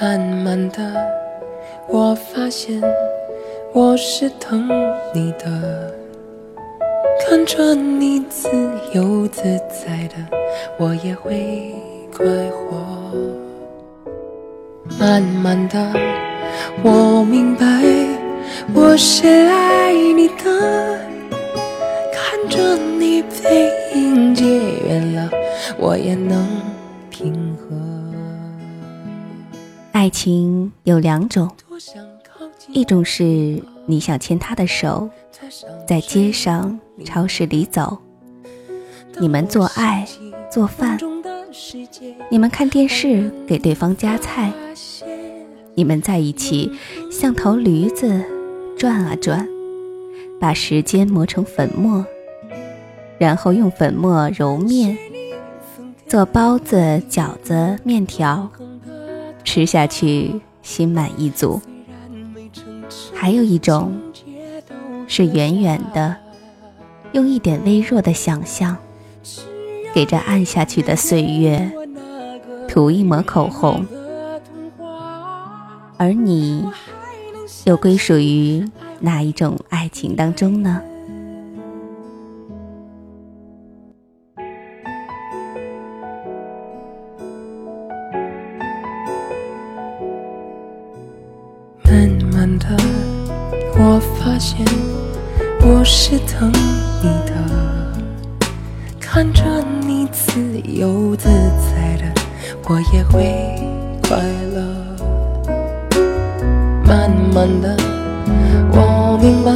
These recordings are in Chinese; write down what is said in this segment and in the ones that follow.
慢慢的，我发现我是疼你的，看着你自由自在的，我也会快活。慢慢的，我明白我是爱你的，看着你背影渐远了，我也能爱情有两种，一种是你想牵他的手，在街上、超市里走，你们做爱、做饭，你们看电视给对方夹菜，你们在一起像头驴子转啊转，把时间磨成粉末，然后用粉末揉面，做包子、饺子、面条。吃下去心满意足。还有一种是远远的，用一点微弱的想象，给这暗下去的岁月涂一抹口红。而你又归属于哪一种爱情当中呢？现我是疼你的，看着你自由自在的，我也会快乐。慢慢的，我明白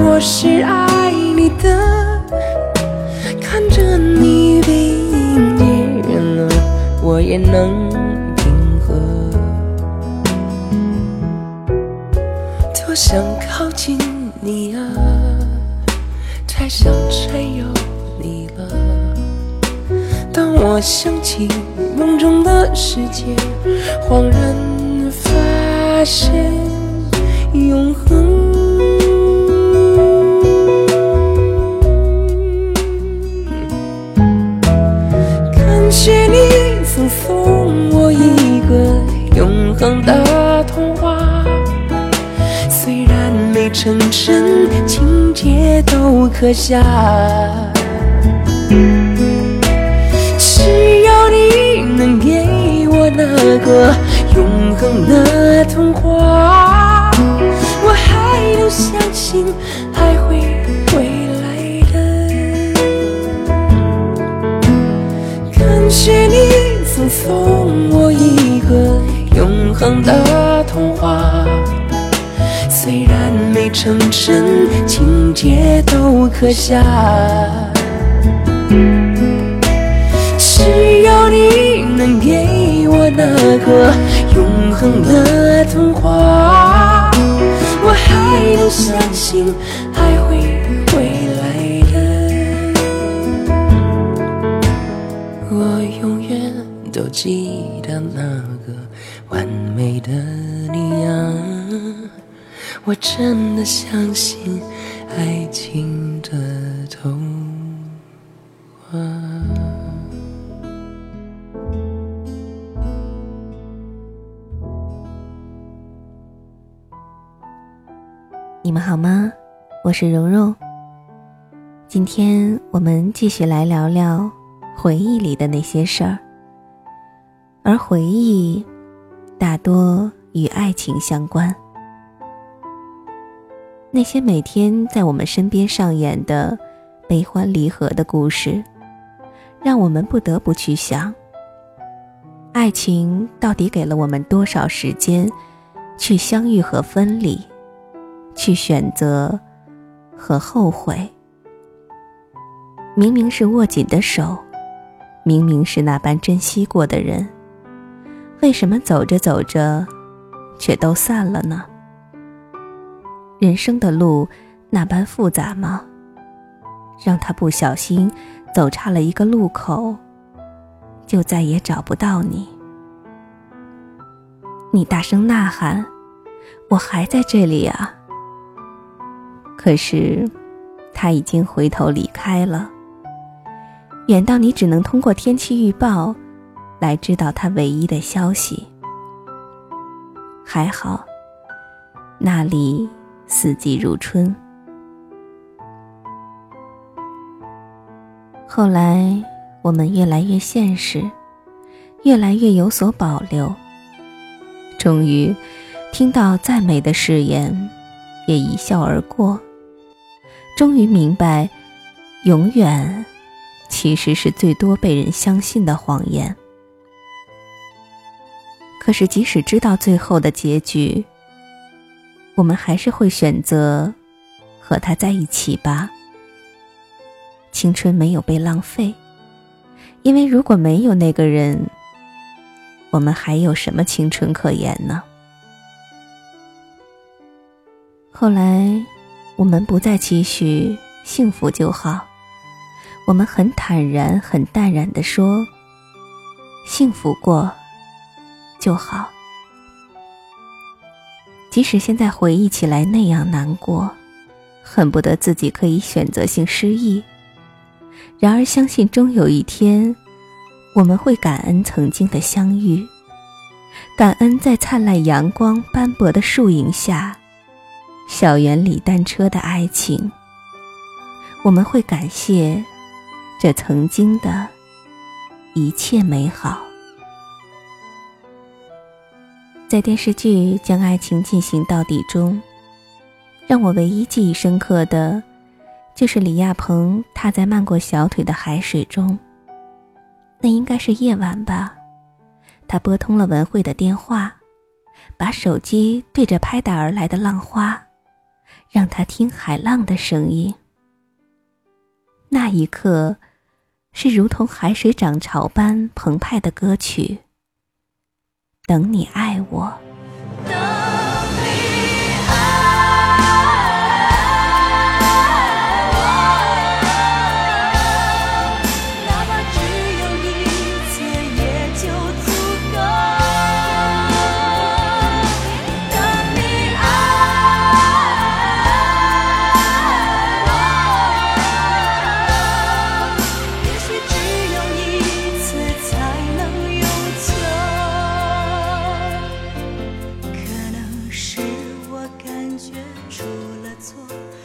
我是爱你的，看着你背影渐远了，我也能。多想靠近你啊，太想占有你了。当我想起梦中的世界，恍然发现永恒。感谢你曾送我一个永恒的成真，情节都刻下。只要你能给我那个永恒的童话，我还能相信还会回来的。感谢你曾送我一个永恒的童话。成真，情节都刻下。只要你能给我那个永恒的童话，我还能相信爱会回来的。我永远都记得那个完美的你啊。我真的相信爱情的童话。你们好吗？我是蓉蓉。今天我们继续来聊聊回忆里的那些事儿，而回忆大多与爱情相关。那些每天在我们身边上演的悲欢离合的故事，让我们不得不去想：爱情到底给了我们多少时间去相遇和分离，去选择和后悔？明明是握紧的手，明明是那般珍惜过的人，为什么走着走着却都散了呢？人生的路那般复杂吗？让他不小心走差了一个路口，就再也找不到你。你大声呐喊：“我还在这里啊！”可是他已经回头离开了，远到你只能通过天气预报来知道他唯一的消息。还好，那里四季如春。后来，我们越来越现实，越来越有所保留。终于，听到再美的誓言，也一笑而过。终于明白，永远其实是最多被人相信的谎言。可是，即使知道最后的结局，我们还是会选择和他在一起吧。青春没有被浪费，因为如果没有那个人，我们还有什么青春可言呢？后来，我们不再期许幸福就好，我们很坦然、很淡然的说：“幸福过就好。”即使现在回忆起来那样难过，恨不得自己可以选择性失忆。然而，相信终有一天，我们会感恩曾经的相遇，感恩在灿烂阳光斑驳的树影下，校园里单车的爱情。我们会感谢这曾经的一切美好。在电视剧《将爱情进行到底》中，让我唯一记忆深刻的。就是李亚鹏踏在漫过小腿的海水中。那应该是夜晚吧，他拨通了文慧的电话，把手机对着拍打而来的浪花，让他听海浪的声音。那一刻，是如同海水涨潮般澎湃的歌曲。等你爱我。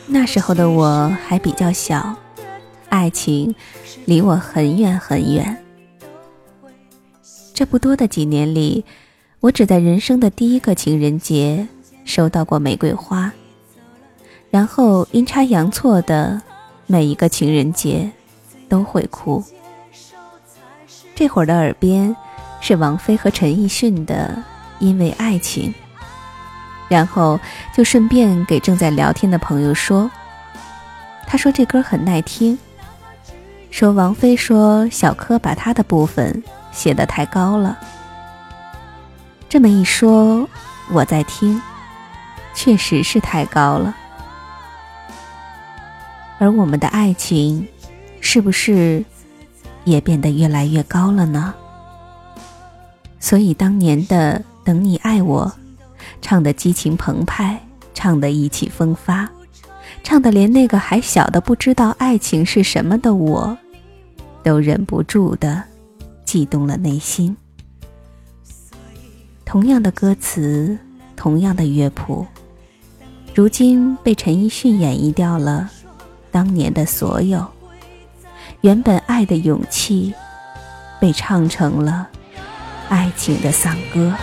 那时候的我还比较小，爱情离我很远很远。这不多的几年里，我只在人生的第一个情人节收到过玫瑰花，然后阴差阳错的每一个情人节都会哭。这会儿的耳边是王菲和陈奕迅的《因为爱情》。然后就顺便给正在聊天的朋友说：“他说这歌很耐听。”说王菲说小柯把他的部分写得太高了。这么一说，我在听，确实是太高了。而我们的爱情，是不是也变得越来越高了呢？所以当年的“等你爱我”。唱得激情澎湃，唱得意气风发，唱得连那个还小的不知道爱情是什么的我，都忍不住的悸动了内心。同样的歌词，同样的乐谱，如今被陈奕迅演绎掉了当年的所有，原本爱的勇气，被唱成了爱情的丧歌。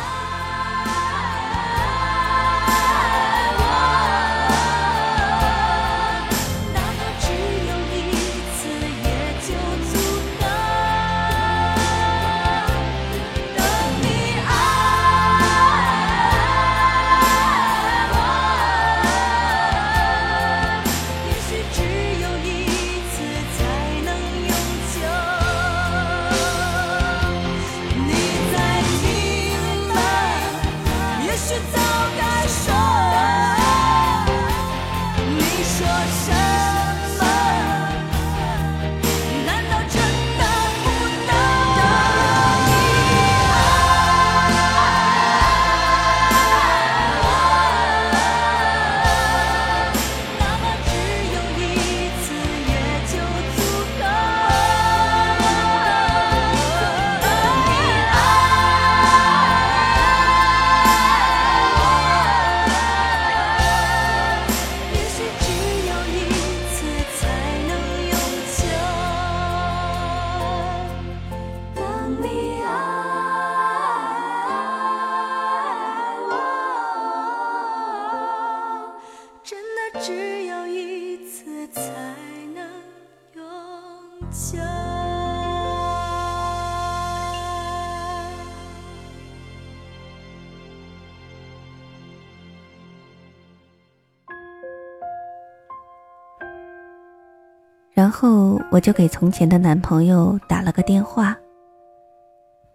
后我就给从前的男朋友打了个电话。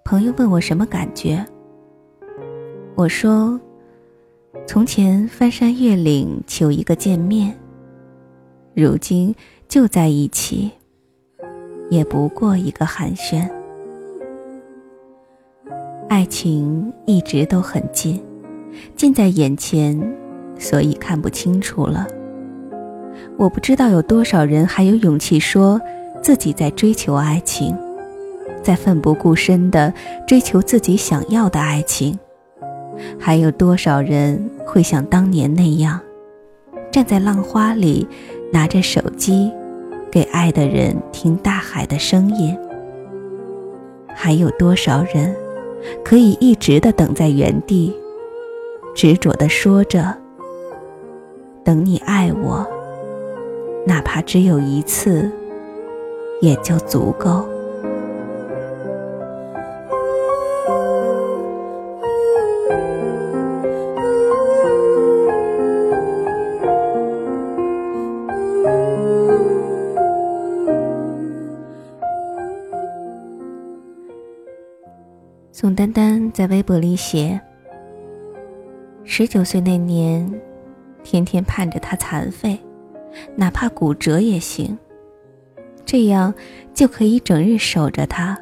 朋友问我什么感觉，我说：从前翻山越岭求一个见面，如今就在一起，也不过一个寒暄。爱情一直都很近，近在眼前，所以看不清楚了。我不知道有多少人还有勇气说自己在追求爱情，在奋不顾身的追求自己想要的爱情，还有多少人会像当年那样，站在浪花里，拿着手机，给爱的人听大海的声音？还有多少人可以一直的等在原地，执着的说着，等你爱我？哪怕只有一次，也就足够。宋丹丹在微博里写：“十九岁那年，天天盼着他残废。”哪怕骨折也行，这样就可以整日守着他，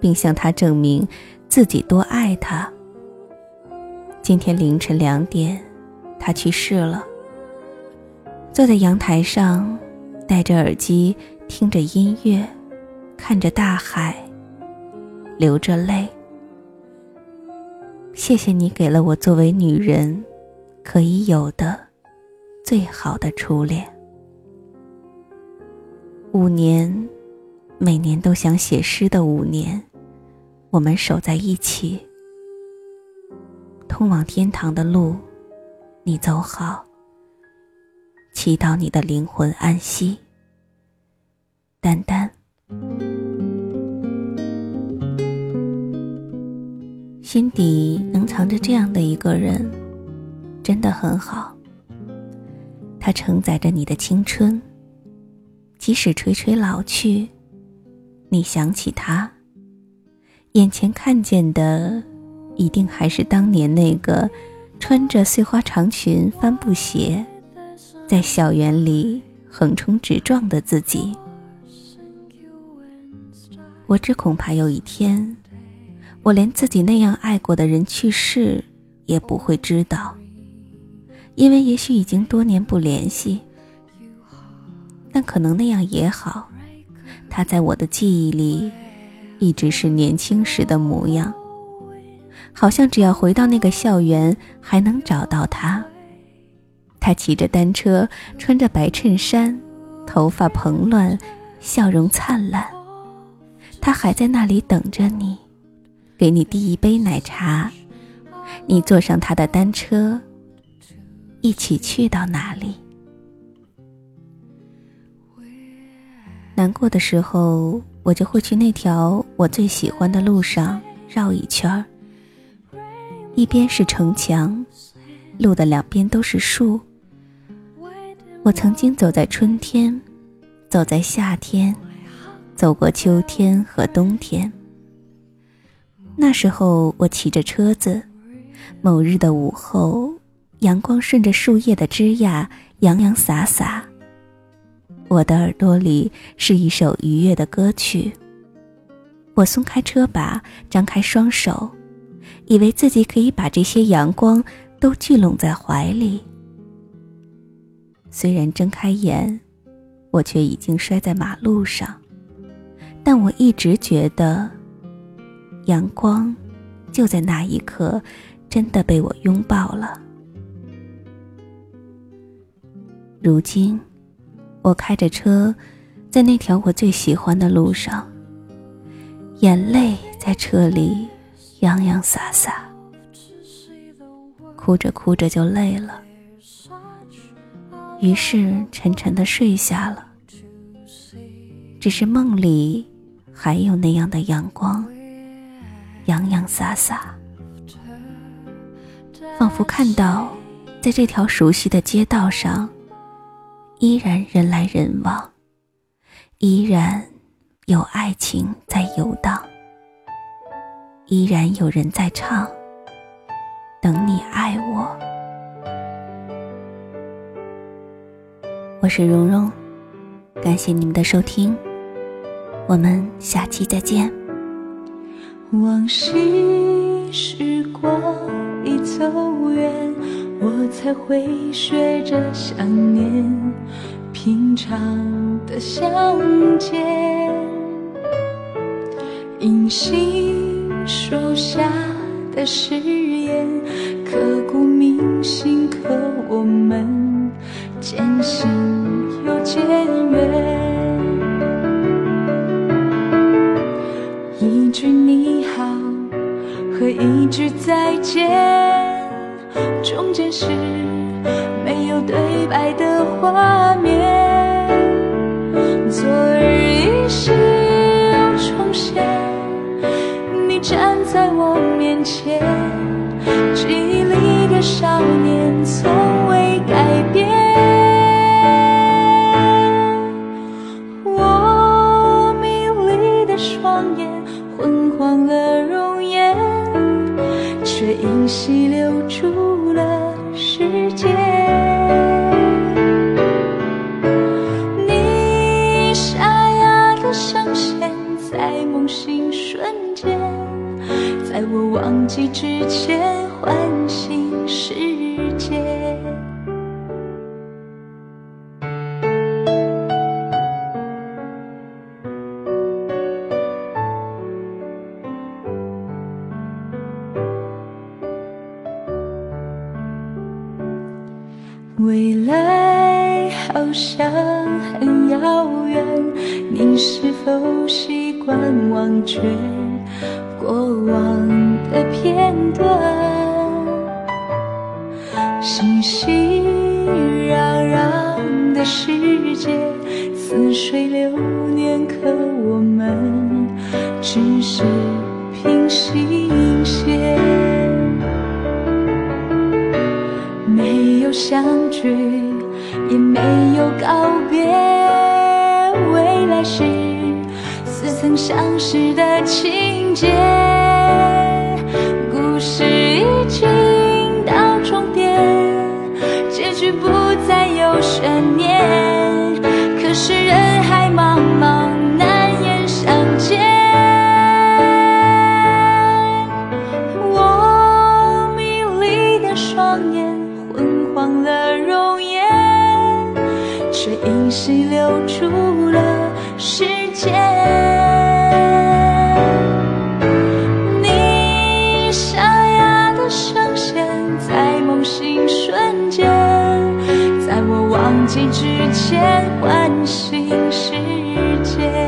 并向他证明自己多爱他。今天凌晨两点，他去世了。坐在阳台上，戴着耳机听着音乐，看着大海，流着泪。谢谢你给了我作为女人可以有的。最好的初恋，五年，每年都想写诗的五年，我们守在一起。通往天堂的路，你走好。祈祷你的灵魂安息。丹丹，心底能藏着这样的一个人，真的很好。它承载着你的青春，即使垂垂老去，你想起他，眼前看见的，一定还是当年那个穿着碎花长裙、帆布鞋，在校园里横冲直撞的自己。我只恐怕有一天，我连自己那样爱过的人去世，也不会知道。因为也许已经多年不联系，但可能那样也好。他在我的记忆里，一直是年轻时的模样，好像只要回到那个校园，还能找到他。他骑着单车，穿着白衬衫，头发蓬乱，笑容灿烂。他还在那里等着你，给你递一杯奶茶。你坐上他的单车。一起去到哪里？难过的时候，我就会去那条我最喜欢的路上绕一圈儿。一边是城墙，路的两边都是树。我曾经走在春天，走在夏天，走过秋天和冬天。那时候我骑着车子，某日的午后。阳光顺着树叶的枝桠洋洋洒洒，我的耳朵里是一首愉悦的歌曲。我松开车把，张开双手，以为自己可以把这些阳光都聚拢在怀里。虽然睁开眼，我却已经摔在马路上，但我一直觉得，阳光就在那一刻真的被我拥抱了。如今，我开着车，在那条我最喜欢的路上，眼泪在车里洋洋洒洒，哭着哭着就累了，于是沉沉的睡下了。只是梦里还有那样的阳光，洋洋洒洒，仿佛看到，在这条熟悉的街道上。依然人来人往，依然有爱情在游荡，依然有人在唱，等你爱我。我是蓉蓉，感谢你们的收听，我们下期再见。往昔时光已走远，我才会学着想念平常的相见。银杏树下的誓言，刻骨铭心，可我们渐行又渐远。一句你好和一句再见，中间是没有对白的画面。昨日依稀又重现，你站在我面前，记忆里的少年从未改变。我迷离的双眼。昏黄了容颜，却依稀留住了世界。你沙哑的声线，在梦醒瞬间，在我忘记之前想很遥远，你是否习惯忘却过往的片段？熙熙攘攘的世界，似水流年，可我们只是平行线。没有相聚，有告别，未来是似曾相识的情节。先唤醒世界。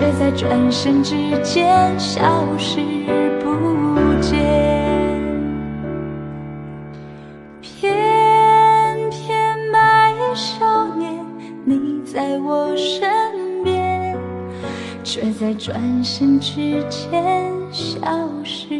却在转身之间消失不见。翩翩白衣少年，你在我身边，却在转身之间消失